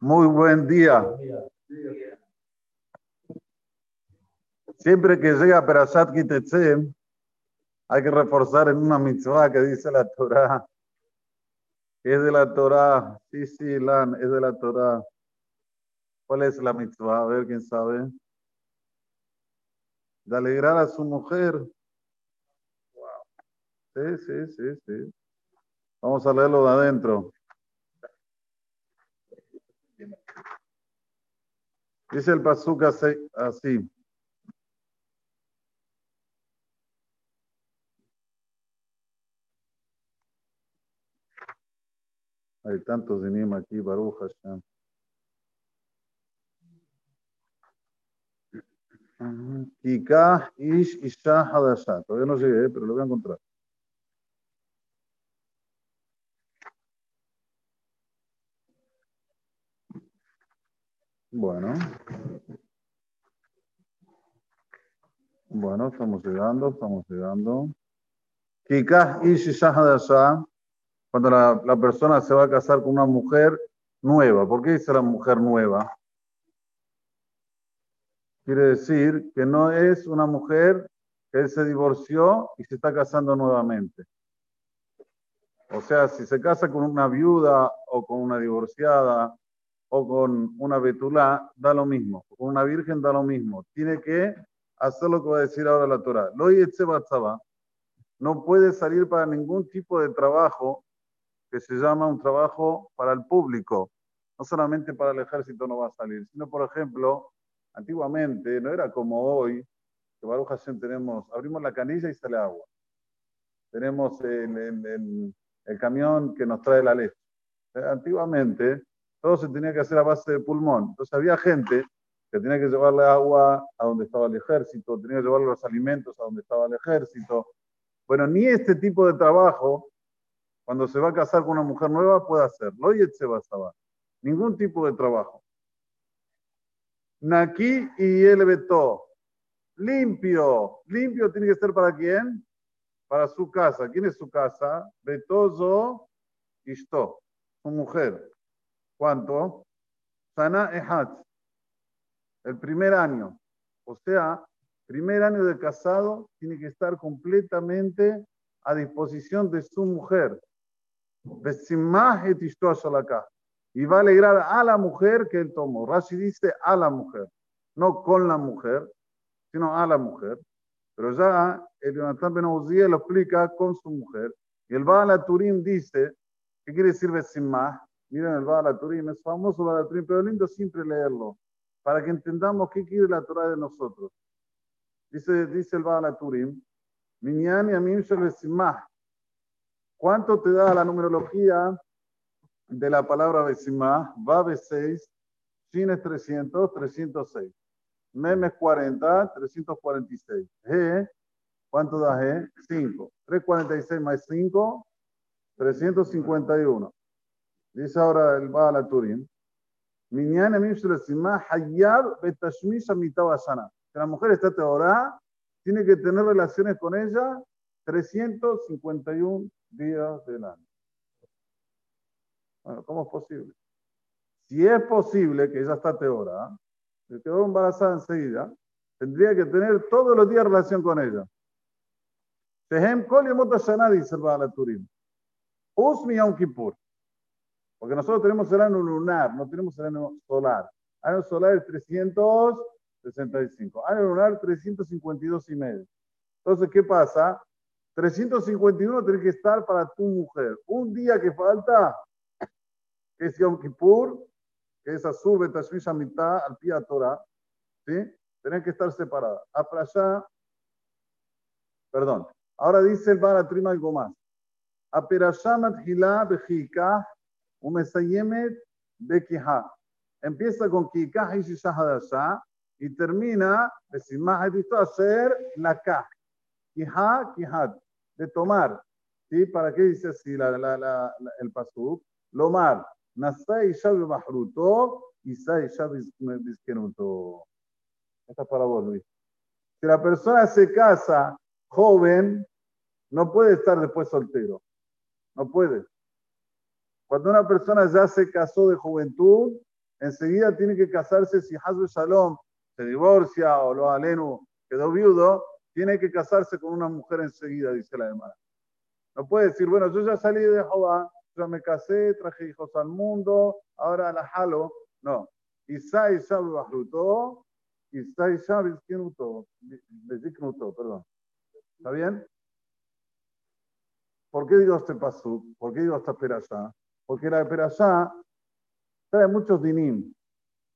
Muy buen día. Siempre que llega Perashat Kitetse, hay que reforzar en una mitzvah que dice la Torah. Es de la Torah. Sí, sí, Lan, es de la Torah. ¿Cuál es la mitzvah? A ver, ¿quién sabe? De alegrar a su mujer. Sí, sí, sí, sí. Vamos a leerlo de adentro. Dice el Pasuk así. Hay tantos dinim aquí, Baruch Hashem. Kika Ish Isha Hadasha. Todavía no llegué, pero lo voy a encontrar. Bueno. Bueno, estamos llegando, estamos llegando. Kika Ish Isha Hadasha cuando la, la, persona se va a casar con una mujer nueva. ¿Por qué dice la mujer nueva? Quiere decir que no es una mujer que se divorció y se está casando nuevamente. O sea, si se casa con una viuda o con una divorciada o con una betulá, da lo mismo. Con una virgen da lo mismo. Tiene que hacer lo que va a decir ahora la Torah. No puede salir para ningún tipo de trabajo que se llama un trabajo para el público. No solamente para el ejército no va a salir, sino, por ejemplo, antiguamente no era como hoy, que Baruch Hashem tenemos, abrimos la canilla y sale agua. Tenemos el, el, camión que nos trae la leche. Eh, antiguamente todo se tenía que hacer a base de pulmón. Entonces había gente que tenía que llevarle agua a donde estaba el ejército, tenía que llevarle los alimentos a donde estaba el ejército. Bueno, ni este tipo de trabajo cuando se va a casar con una mujer nueva, puede hacerlo. Y se va a Ningún tipo de trabajo. Naki y el veto. Limpio. Limpio tiene que ser para quién? Para su casa. ¿Quién es su casa? Betozo Ishto. Su mujer. ¿Cuánto? Sana Ehat. El primer año. O sea, primer año de casado tiene que estar completamente a disposición de su mujer. Y va a alegrar a la mujer que él tomó. Rashi dice a la mujer, no con la mujer, sino a la mujer. Pero ya el Jonathan Ben lo explica con su mujer. Y el Baal Turim dice, ¿qué quiere decir Besimah? Miren el Baal Turim, es famoso Baal Turim, pero lindo siempre leerlo, para que entendamos qué quiere la Torah de nosotros. Dice, dice el Baal Turim, Minyan y Amim Besimah, ¿Cuánto te da la numerología de la palabra Besimá? Va 6, Shin es 300, 306. Mem es 40, 346. G, ¿cuánto da G? 5. 346 más 5, 351. Dice ahora el Baal Turim. Minyana Mimshulesima Hayab Betashmisha Mitawashana. Que la mujer está teorá, tiene que tener relaciones con ella 351 días del año. Bueno, ¿cómo es posible? Si es posible que ella está teora, se quedó embarazada enseguida, tendría que tener todos los días relación con ella. Tehem Kol Yemot dice el Baal Turim. Usmi Yom Kippur. Porque nosotros tenemos el año lunar, no tenemos el año solar. Año solar es 365. Año lunar 352 y medio. Entonces, ¿qué pasa? 351 tiene que estar para tu mujer. Un día que falta, que es Yom Kippur, que es Azul, Betashvish, mitad al pie Torah, ¿sí? Tienen que estar separadas. allá, perdón. Ahora dice el Baratrima algo más. Aperashamat Hila Bejika, Umesayemet Bekiha. Empieza con Kika y Shahadasha y termina, hacer la Ka. Kiha, Kihad de tomar. ¿Sí? ¿Para qué dice así la, la, la, el pasuk? Lomar. Nasai shabi mahruto, Isai shabi bizkenuto. Esta es para vos, Luis. Si la persona se casa joven, no puede estar después soltero. No puede. Cuando una persona ya se casó de juventud, enseguida tiene que casarse si Hazbe Shalom se divorcia o lo alenu quedó viudo, tiene que casarse con una mujer enseguida, dice la hermana. No puede decir, bueno, yo ya salí de Jehová, ya me casé, traje hijos al mundo, ahora la jalo. No. Isa Isa Bahruto, Isa Isa Bizkinuto, perdón. ¿Está bien? ¿Por qué digo este paso? ¿Por qué digo esta perashá? Porque la perashá trae muchos dinim,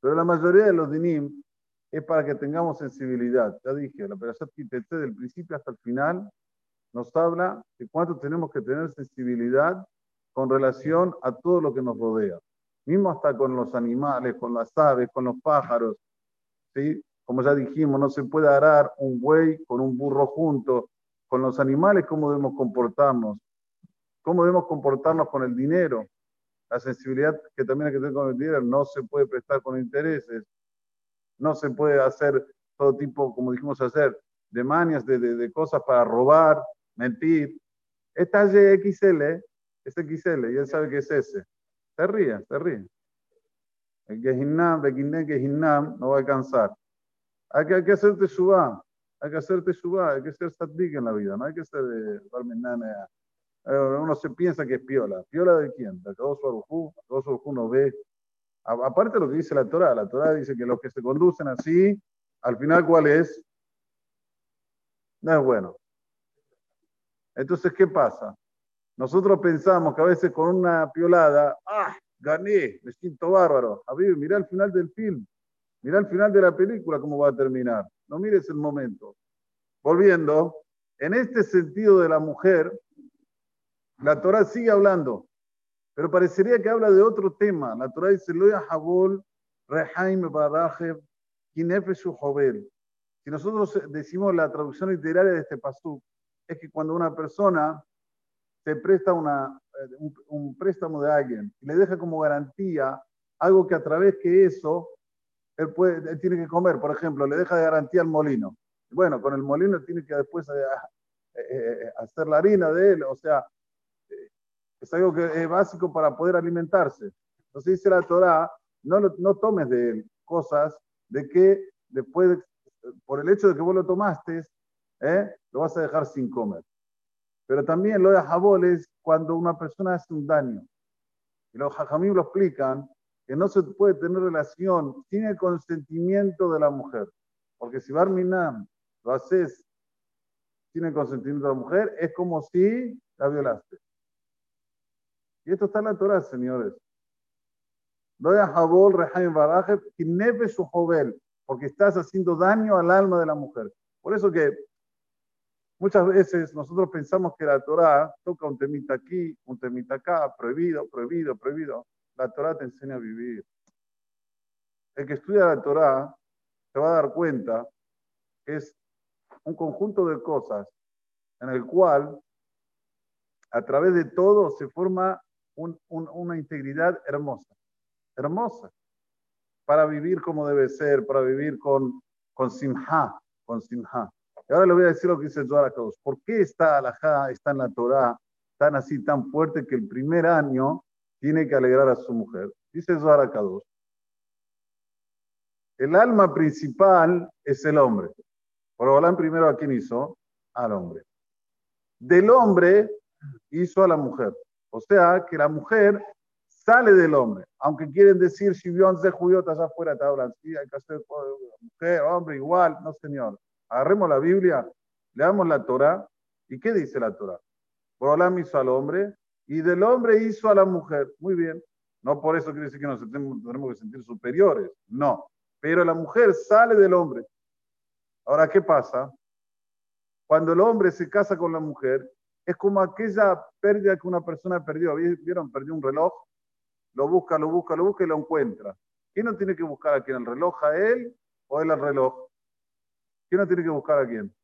pero la mayoría de los dinim es para que tengamos sensibilidad. Ya dije, la perashá Kitete del principio hasta el final nos habla de cuánto tenemos que tener sensibilidad con relación a todo lo que nos rodea. Mismo hasta con los animales, con las aves, con los pájaros. ¿sí? Como ya dijimos, no se puede arar un buey con un burro junto. Con los animales, ¿cómo debemos comportarnos? ¿Cómo debemos comportarnos con el dinero? La sensibilidad que también hay que tener con el dinero no se puede prestar con intereses. No se puede hacer todo tipo, como dijimos hacer, de manias, de, de, cosas para robar, mentir. Esta XL es XL y él sabe que es ese. Se ríe, se ríe. El Gehinnam, el Gehinnam no va a alcanzar. Hay que, hay que hacer teshuva, hay que hacer teshuva, hay que ser saddik en la vida, no hay que ser de eh, Uno se piensa que es piola. ¿Piola de quién? De su no ve. Aparte de lo que dice la Torah, la Torah dice que los que se conducen así, al final, ¿cuál es? No es bueno. Entonces, ¿qué pasa? Nosotros pensamos que a veces con una piolada, ¡ah! Gané, me siento bárbaro. A ver, mira el final del film, mira el final de la película, cómo va a terminar. No mires el momento. Volviendo, en este sentido de la mujer, la Torah sigue hablando, pero parecería que habla de otro tema. La Torah dice, Loya Habol, Rehaim Barajev, Kinefeshu Jovel. Si nosotros decimos la traducción literaria de este pasú, es que cuando una persona se presta una, eh, un, préstamo de alguien y le deja como garantía algo que a través que eso él, puede, tiene que comer, por ejemplo, le deja de garantía al molino. Bueno, con el molino tiene que después eh, eh, hacer la harina de él, o sea, es algo que es básico para poder alimentarse. Entonces dice la Torah, no, no tomes de cosas de que después, por el hecho de que vos lo tomaste, lo vas a dejar sin comer. Pero también lo de Jabol es cuando una persona hace un daño. Y los hajamim lo explican, que no se puede tener relación sin el consentimiento de la mujer. Porque si Barminam lo haces sin el consentimiento de la mujer, es como si la violaste. Y esto está en la Torah, señores. De Jabol, Rehaim Baraje, neve su porque estás haciendo daño al alma de la mujer. Por eso que Muchas veces nosotros pensamos que la Torah toca un temita aquí, un temita acá, prohibido, prohibido, prohibido. La Torah te enseña a vivir. El que estudia la Torah se va a dar cuenta que es un conjunto de cosas en el cual a través de todo se forma una integridad hermosa, hermosa, para vivir como debe ser, para vivir con, con simha, con simha. Y ahora le voy a decir lo que dice Zohar ¿Por qué está alajá, está en la Torah, tan así, tan fuerte que el primer año tiene que alegrar a su mujer? Dice Zohar Kadosh. El alma principal es el hombre. Por hablar primero a quién hizo? Al hombre. Del hombre hizo a la mujer. O sea que la mujer sale del hombre. Aunque quieren decir, si vio de judíos allá afuera, te hablan, sí, hay que hacer mujer, hombre, igual. No, señor agarremos la Biblia, leamos la Torah. ¿Y qué dice la Torah? Borolam hizo al hombre y del hombre hizo a la mujer. Muy bien. No por eso quiere decir que nos tenemos que sentir superiores. No. Pero la mujer sale del hombre. Ahora, ¿qué pasa? Cuando el hombre se casa con la mujer, es como aquella pérdida que una persona perdió. ¿Vieron? Perdió un reloj. Lo busca, lo busca, lo busca y lo encuentra. ¿Quién no tiene que buscar a quién? ¿El reloj a él o él al reloj? ¿Quién no tiene que buscar a quién?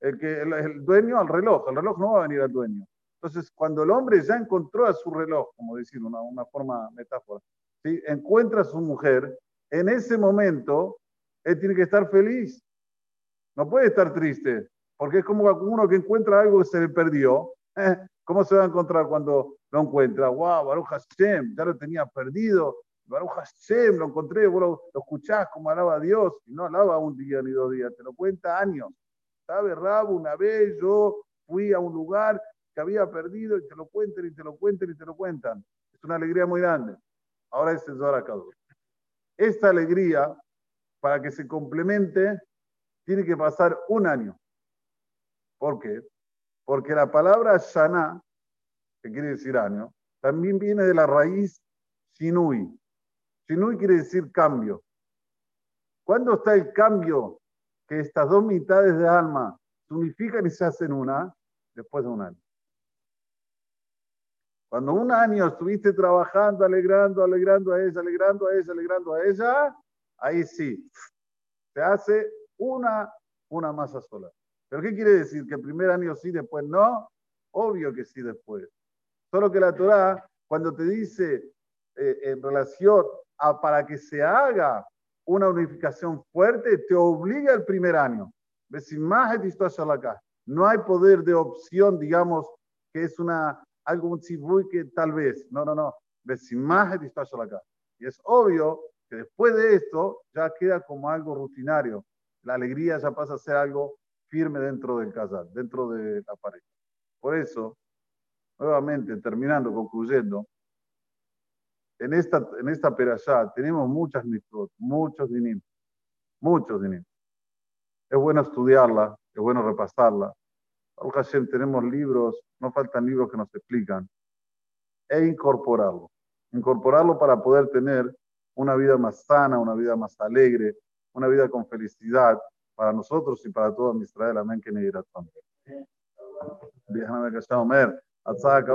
El, que, el, dueño al reloj. El reloj no va a venir al dueño. Entonces, cuando el hombre ya encontró a su reloj, como decir una, una forma metáfora, ¿sí? encuentra a su mujer, en ese momento él tiene que estar feliz. No puede estar triste, porque es como uno que encuentra algo que se le perdió. ¿Cómo se va a encontrar cuando lo encuentra? ¡Wow! Baruch Hashem, ya lo tenía perdido. Baruch Hashem, lo encontré, vos lo, escuchás como alaba a Dios. Y no alaba un día ni dos días, te lo cuenta años. ¿Sabes, Rabo? Una vez yo fui a un lugar que había perdido y te lo cuentan y te lo cuentan y te lo cuentan. Es una alegría muy grande. Ahora es el Zohar Esta alegría, para que se complemente, tiene que pasar un año. ¿Por qué? Porque la palabra Shana, que quiere decir año, también viene de la raíz Shinui. Shinui quiere decir cambio. ¿Cuándo está el cambio que estas dos mitades de alma se unifican y se hacen una? Después de un año. Cuando un año estuviste trabajando, alegrando, alegrando a ella, alegrando a ella, alegrando a ella, ahí sí, se hace una, una masa sola. ¿Pero qué quiere decir? ¿Que el primer año sí, después no? Obvio que sí, después. Solo que la Torah, cuando te dice eh, en relación a para que se haga una unificación fuerte, te obliga el primer año. No hay poder de opción, digamos, que es una algo un que tal vez. No, no, no. Y es obvio que después de esto ya queda como algo rutinario. La alegría ya pasa a ser algo firme dentro del casal, dentro de la pareja. Por eso, nuevamente, terminando, concluyendo, en esta, en esta perashá tenemos muchas mitzvot, muchos dinim, muchos dinim. Es bueno estudiarla, es bueno repasarla. Al tenemos libros, no faltan libros que nos explican, e incorporarlo. Incorporarlo para poder tener una vida más sana, una vida más alegre, una vida con felicidad, para nosotros y para todo Israel. Amén. Que me. Déjame que sea Omer. Hasta acá,